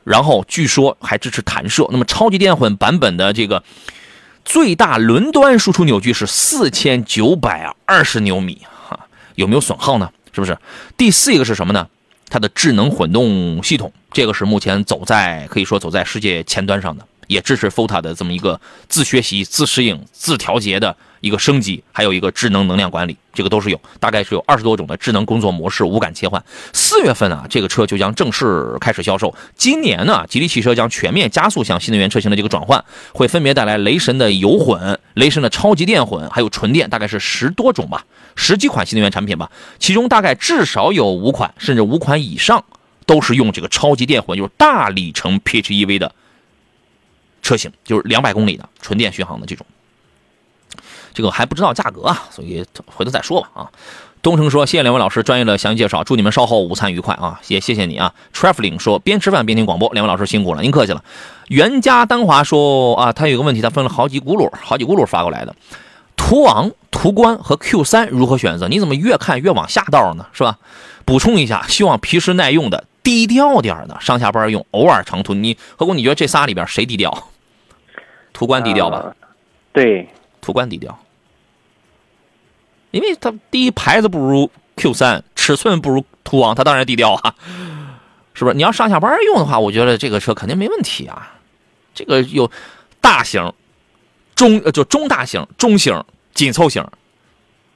[SPEAKER 1] 然后据说还支持弹射。那么超级电混版本的这个最大轮端输出扭矩是四千九百二十牛米，哈，有没有损耗呢？是不是？第四一个是什么呢？它的智能混动系统，这个是目前走在可以说走在世界前端上的，也支持 FOTA 的这么一个自学习、自适应、自调节的。一个升级，还有一个智能能量管理，这个都是有，大概是有二十多种的智能工作模式，无感切换。四月份啊，这个车就将正式开始销售。今年呢，吉利汽车将全面加速向新能源车型的这个转换，会分别带来雷神的油混、雷神的超级电混，还有纯电，大概是十多种吧，十几款新能源产品吧。其中大概至少有五款，甚至五款以上都是用这个超级电混，就是大里程 PHEV 的车型，就是两百公里的纯电续航的这种。这个还不知道价格啊，所以回头再说吧啊。东城说：“谢谢两位老师专业的详细介绍，祝你们稍后午餐愉快啊！也谢谢你啊。” Traveling 说：“边吃饭边听广播，两位老师辛苦了，您客气了。”袁家丹华说：“啊，他有个问题，他分了好几轱辘，好几轱辘发过来的。途昂、途观和 Q 三如何选择？你怎么越看越往下道呢？是吧？补充一下，希望皮实耐用的，低调点的，上下班用，偶尔长途。你何工，你觉得这仨里边谁低调？途观低调吧？
[SPEAKER 2] 对，
[SPEAKER 1] 途观低调。”因为它第一牌子不如 Q 三，尺寸不如途昂，它当然低调啊，是不是？你要上下班用的话，我觉得这个车肯定没问题啊。这个有大型、中呃就中大型、中型、紧凑型，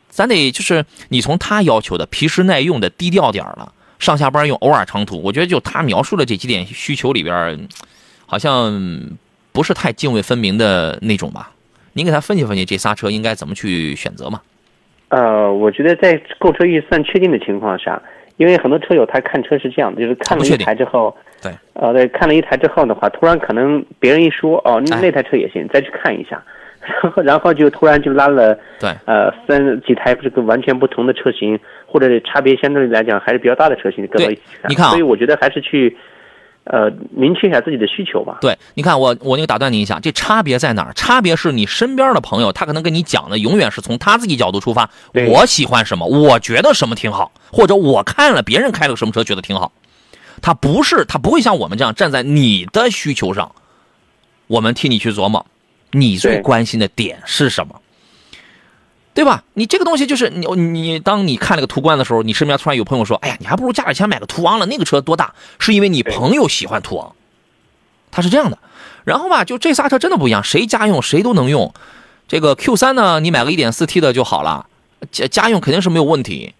[SPEAKER 1] 咱得就是你从他要求的皮实耐用的低调点了，上下班用，偶尔长途，我觉得就他描述的这几点需求里边，好像不是太泾渭分明的那种吧？您给他分析分析，这仨车应该怎么去选择嘛？
[SPEAKER 2] 呃，我觉得在购车预算确定的情况下，因为很多车友他看车是这样的，就是看了一台之后，
[SPEAKER 1] 对，
[SPEAKER 2] 呃，对，看了一台之后的话，突然可能别人一说，哦，那那台车也行，再去看一下，然 后然后就突然就拉了，
[SPEAKER 1] 对，
[SPEAKER 2] 呃，三几台这个完全不同的车型，或者差别相对来讲还是比较大的车型搁到一起看，
[SPEAKER 1] 你看，
[SPEAKER 2] 所以我觉得还是去。呃，明确一下自己的需求吧。
[SPEAKER 1] 对，你看我我那个打断你一下，这差别在哪儿？差别是你身边的朋友，他可能跟你讲的永远是从他自己角度出发。我喜欢什么？我觉得什么挺好，或者我看了别人开了什么车觉得挺好。他不是，他不会像我们这样站在你的需求上，我们替你去琢磨，你最关心的点是什么。对吧？你这个东西就是你你，当你看那个途观的时候，你身边突然有朋友说：“哎呀，你还不如加点钱买个途昂了，那个车多大？”是因为你朋友喜欢途昂，他是这样的。然后吧，就这仨车真的不一样，谁家用谁都能用。这个 Q 三呢，你买个 1.4T 的就好了，家家用肯定是没有问题，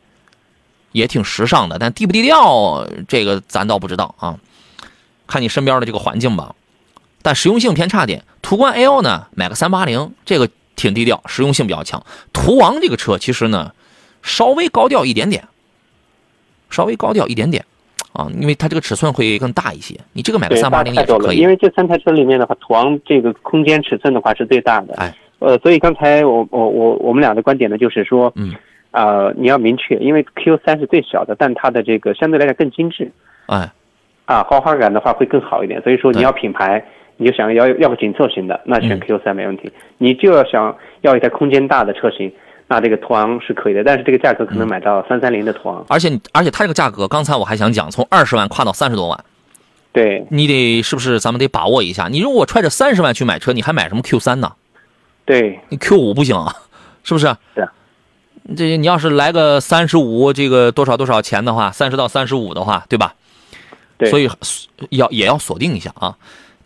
[SPEAKER 1] 也挺时尚的。但低不低调，这个咱倒不知道啊，看你身边的这个环境吧。但实用性偏差点，途观 L 呢，买个380，这个。挺低调，实用性比较强。途昂这个车其实呢，稍微高调一点点，稍微高调一点点啊，因为它这个尺寸会更大一些。你这个买个三八零也是可以。
[SPEAKER 2] 因为这三台车里面的话，途昂这个空间尺寸的话是最大的。
[SPEAKER 1] 哎，
[SPEAKER 2] 呃，所以刚才我我我我们俩的观点呢，就是说，
[SPEAKER 1] 嗯，
[SPEAKER 2] 啊，你要明确，因为 Q 三是最小的，但它的这个相对来讲更精致。
[SPEAKER 1] 哎，
[SPEAKER 2] 啊，豪华感的话会更好一点。所以说你要品牌。你就想要要个紧凑型的，那选 Q 三没问题。你就要想要一台空间大的车型，那这个途昂是可以的，但是这个价格可能买到三三零的途昂。
[SPEAKER 1] 而且而且它这个价格，刚才我还想讲，从二十万跨到三十多万，
[SPEAKER 2] 对
[SPEAKER 1] 你得是不是咱们得把握一下？你如果揣着三十万去买车，你还买什么 Q 三呢？
[SPEAKER 2] 对，
[SPEAKER 1] 你 Q 五不行啊，是不是？
[SPEAKER 2] 是。
[SPEAKER 1] 这你要是来个三十五，这个多少多少钱的话，三十到三十五的话，对吧？
[SPEAKER 2] 对。
[SPEAKER 1] 所以要也要锁定一下啊。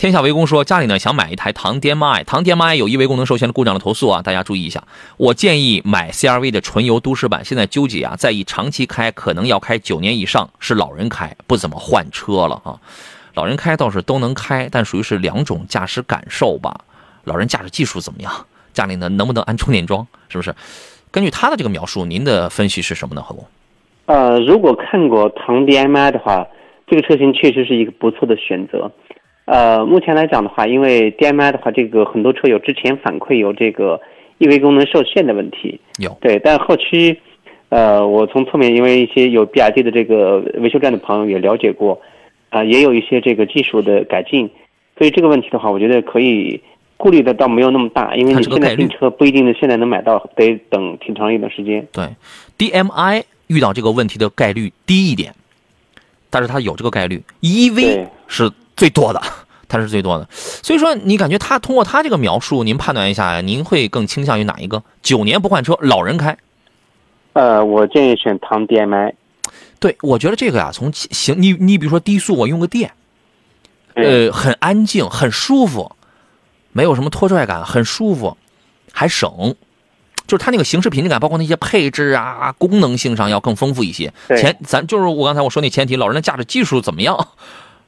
[SPEAKER 1] 天下围攻说家里呢想买一台唐 DM-i，唐 DM-i 有异味功能受限的故障的投诉啊，大家注意一下。我建议买 CRV 的纯油都市版。现在纠结啊，在意长期开，可能要开九年以上，是老人开，不怎么换车了啊。老人开倒是都能开，但属于是两种驾驶感受吧。老人驾驶技术怎么样？家里呢能不能安充电桩？是不是？根据他的这个描述，您的分析是什么呢？何工？
[SPEAKER 2] 呃，如果看过唐 DMI 的话，这个车型确实是一个不错的选择。呃，目前来讲的话，因为 DMI 的话，这个很多车友之前反馈有这个 EV 功能受限的问题。
[SPEAKER 1] 有
[SPEAKER 2] 对，但后期，呃，我从侧面因为一些有比亚迪的这个维修站的朋友也了解过，啊、也有一些这个技术的改进，所以这个问题的话，我觉得可以顾虑的倒没有那么大，因为你现在订车不一定现在能买到，得等挺长一段时间。
[SPEAKER 1] 对，DMI 遇到这个问题的概率低一点，但是它有这个概率，EV 是最多的，它是最多的。所以说，你感觉他通过他这个描述，您判断一下，您会更倾向于哪一个？九年不换车，老人开。
[SPEAKER 2] 呃，我建议选唐 DMI。
[SPEAKER 1] 对，我觉得这个呀，从行你你比如说低速我用个电，呃，很安静，很舒服，没有什么拖拽感，很舒服，还省。就是它那个行驶品质感，包括那些配置啊、功能性上要更丰富一些。前咱就是我刚才我说那前提，老人的驾驶技术怎么样？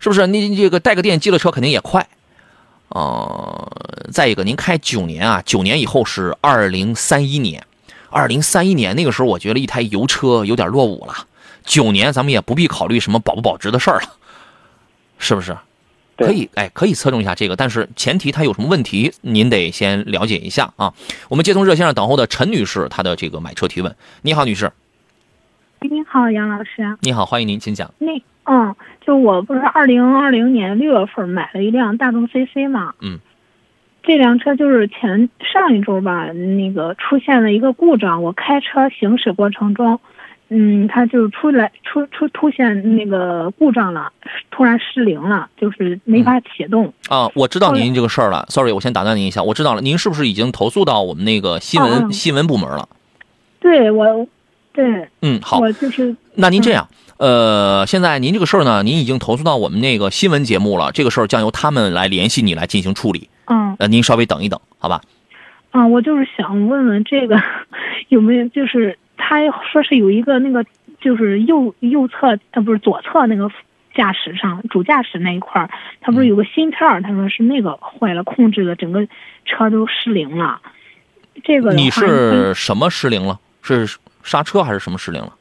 [SPEAKER 1] 是不是？你你这个带个电机的车肯定也快。呃，再一个，您开九年啊，九年以后是二零三一年，二零三一年那个时候，我觉得一台油车有点落伍了。九年咱们也不必考虑什么保不保值的事儿了，是不是？可以，哎，可以侧重一下这个，但是前提它有什么问题，您得先了解一下啊。我们接通热线上等候的陈女士，她的这个买车提问。你好，女士，
[SPEAKER 4] 你好，杨老师。
[SPEAKER 1] 你好，欢迎您，请讲。
[SPEAKER 4] 那嗯，就我不是二零二零年六月份买了一辆大众 CC 嘛，
[SPEAKER 1] 嗯，
[SPEAKER 4] 这辆车就是前上一周吧，那个出现了一个故障，我开车行驶过程中，嗯，它就出来出出出现那个故障了，突然失灵了，就是没法启动。
[SPEAKER 1] 啊，我知道您这个事儿了。Sorry，我先打断您一下，我知道了，您是不是已经投诉到我们那个新闻、新闻部门了？
[SPEAKER 4] 对我，对
[SPEAKER 1] 嗯，好，
[SPEAKER 4] 我就是
[SPEAKER 1] 那您这样，呃，现在您这个事儿呢，您已经投诉到我们那个新闻节目了，这个事儿将由他们来联系你来进行处理。
[SPEAKER 4] 嗯
[SPEAKER 1] 呃，您稍微等一等，好吧？
[SPEAKER 4] 啊，我就是想问问这个 有没有，就是他说是有一个那个，就是右右侧呃不是左侧那个驾驶上主驾驶那一块儿，他不是有个芯片儿，他说是那个坏了，控制的整个车都失灵了。这个
[SPEAKER 1] 你是什么失灵了？是刹车还是什么失灵了？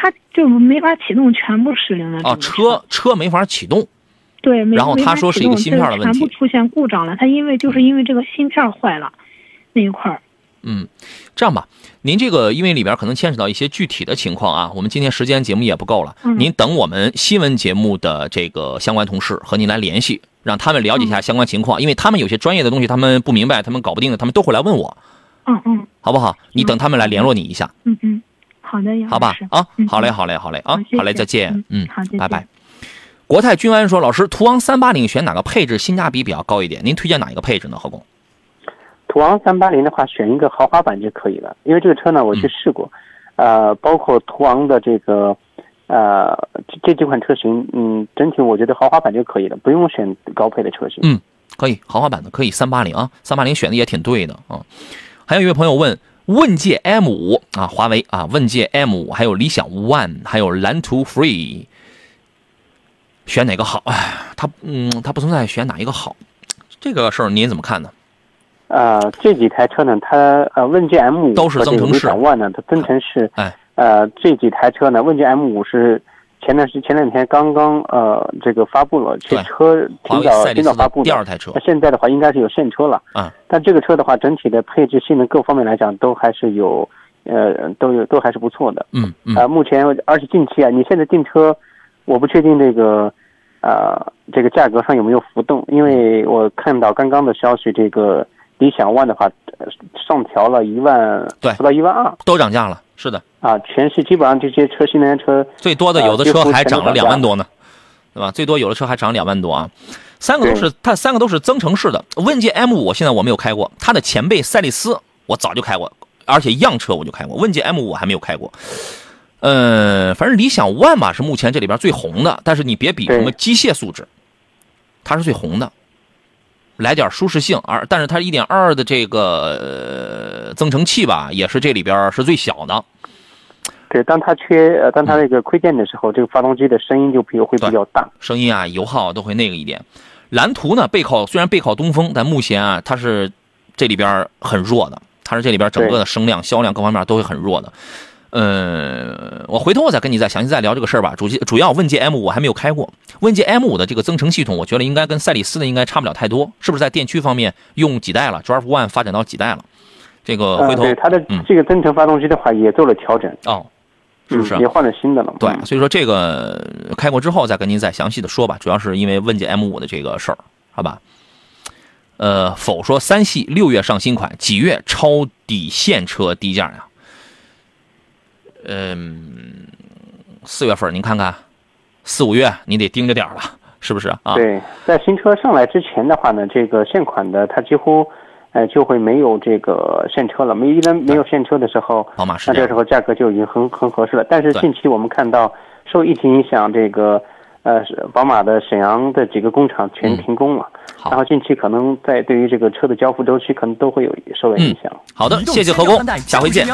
[SPEAKER 4] 他就没法启动，全部失灵了。
[SPEAKER 1] 啊，车车没法启动。
[SPEAKER 4] 对，没
[SPEAKER 1] 然后他说是一个芯片的问题
[SPEAKER 4] 全部出现故障了。他因为就是因为这个芯片坏了那一块儿。
[SPEAKER 1] 嗯，这样吧，您这个因为里边可能牵扯到一些具体的情况啊，我们今天时间节目也不够了，
[SPEAKER 4] 嗯
[SPEAKER 1] 您等我们新闻节目的这个相关同事和您来联系，让他们了解一
[SPEAKER 4] 嗯
[SPEAKER 1] 下相关情况，因为他们有些专业的东西他们不明白，他们搞不定的，他们都会来问我，
[SPEAKER 4] 嗯嗯
[SPEAKER 1] 好不好？你等他们来联络你一下，
[SPEAKER 4] 嗯嗯，好的，杨
[SPEAKER 1] 好吧
[SPEAKER 4] 老师？
[SPEAKER 1] 啊
[SPEAKER 4] 嗯，
[SPEAKER 1] 好嘞，好嘞，好嘞啊
[SPEAKER 4] 好
[SPEAKER 1] 嘞，再见，嗯
[SPEAKER 4] 嗯，好
[SPEAKER 1] 拜拜。国泰君安说：“老师，途昂三八零选哪个配置性价比比较高一点？您推荐哪一个配置呢？何工？
[SPEAKER 2] 途昂三八零的话，选一个豪华版就可以了，因为这个车呢我去试过，呃，包括途昂的这个，呃，这这几款车型，嗯，整体我觉得豪华版就可以了，不用选高配的车型。
[SPEAKER 1] 嗯，可以，豪华版的可以，三八零啊，三八零选的也挺对的啊。还有一位朋友问，问界 M 五啊，华为啊，问界 M 五，还有理想 ONE，还有蓝图 Free，选哪个好？哎，它嗯，它不存在选哪一个好，这个事儿您怎么看呢？
[SPEAKER 2] 呃，这几台车呢，它呃，问界 M 五
[SPEAKER 1] 都是增程式
[SPEAKER 2] 理想 ONE 呢，它增程式。
[SPEAKER 1] 哎，
[SPEAKER 2] 呃，这几台车呢，问界 M 五是前段时前两天刚刚呃这个发布了，这车挺早挺早发布的。
[SPEAKER 1] 第二台车
[SPEAKER 2] 那现在的话，应该是有现车了。
[SPEAKER 1] 啊。
[SPEAKER 2] 但这个车的话，整体的配置、性能各方面来讲，都还是有，呃，都有都还是不错的。
[SPEAKER 1] 嗯嗯
[SPEAKER 2] 啊、目前而且近期啊，你现在订车，我不确定这个，呃，这个价格上有没有浮动，因为我看到刚刚的消息，这个理想 ONE 的话，呃上调了一万，
[SPEAKER 1] 对
[SPEAKER 2] 不到一万二
[SPEAKER 1] 都涨价了，是的，
[SPEAKER 2] 啊，全系基本上这些车新能源车，
[SPEAKER 1] 最多的
[SPEAKER 2] 呃
[SPEAKER 1] 有的车还涨了两万多呢，对吧？最多有的车还涨两万多啊。三个都是它三个都是增程式的。问界 M 五现在我没有开过，它的前辈赛力斯我早就开过，而且样车我就开过。问界 M 五我还没有开过。嗯，反正理想 ONE 吧是目前这里边最红的，但是你别比什么机械素质，它是最红的。来点舒适性，而但是它一点二的这个、呃增程器吧，也是这里边是最小的。
[SPEAKER 2] 对，当它缺呃，当它那个亏电的时候，这个发动机的声音就比会比较大。
[SPEAKER 1] 声音啊，油耗都会那个一点。蓝图呢，背靠虽然背靠东风，但目前啊，它是这里边很弱的，它是这里边整个的声量、销量各方面都会很弱的。呃，我回头我再跟你再详细再聊这个事儿吧。主主要问界 M 五还没有开过，问界 M 五的这个增程系统，我觉得应该跟赛里斯的应该差不了太多，是不是在电驱方面用几代了？Drive One 发展到几代了？这个回头
[SPEAKER 2] 对它的这个增程发动机的话也做了调整
[SPEAKER 1] 哦，是不是
[SPEAKER 2] 也换了新的了？
[SPEAKER 1] 对，所以说这个开过之后再跟您再详细的说吧。主要是因为问界 M 五的这个事儿，好吧？呃，否说三系六月上新款，几月抄底现车低价呀？嗯，四月份您看看，四五月你得盯着点儿了，是不是啊？
[SPEAKER 2] 对，在新车上来之前的话呢，这个现款的它几乎，呃，就会没有这个现车了。没一旦没有现车的时候，
[SPEAKER 1] 宝马是
[SPEAKER 2] 那这时候价格就已经很很合适了。但是近期我们看到受疫情影响，这个呃，宝马的沈阳的几个工厂全停工了。然后近期可能在对于这个车的交付周期，可能都会有受到影响。
[SPEAKER 1] 好的，谢谢何工，下回见。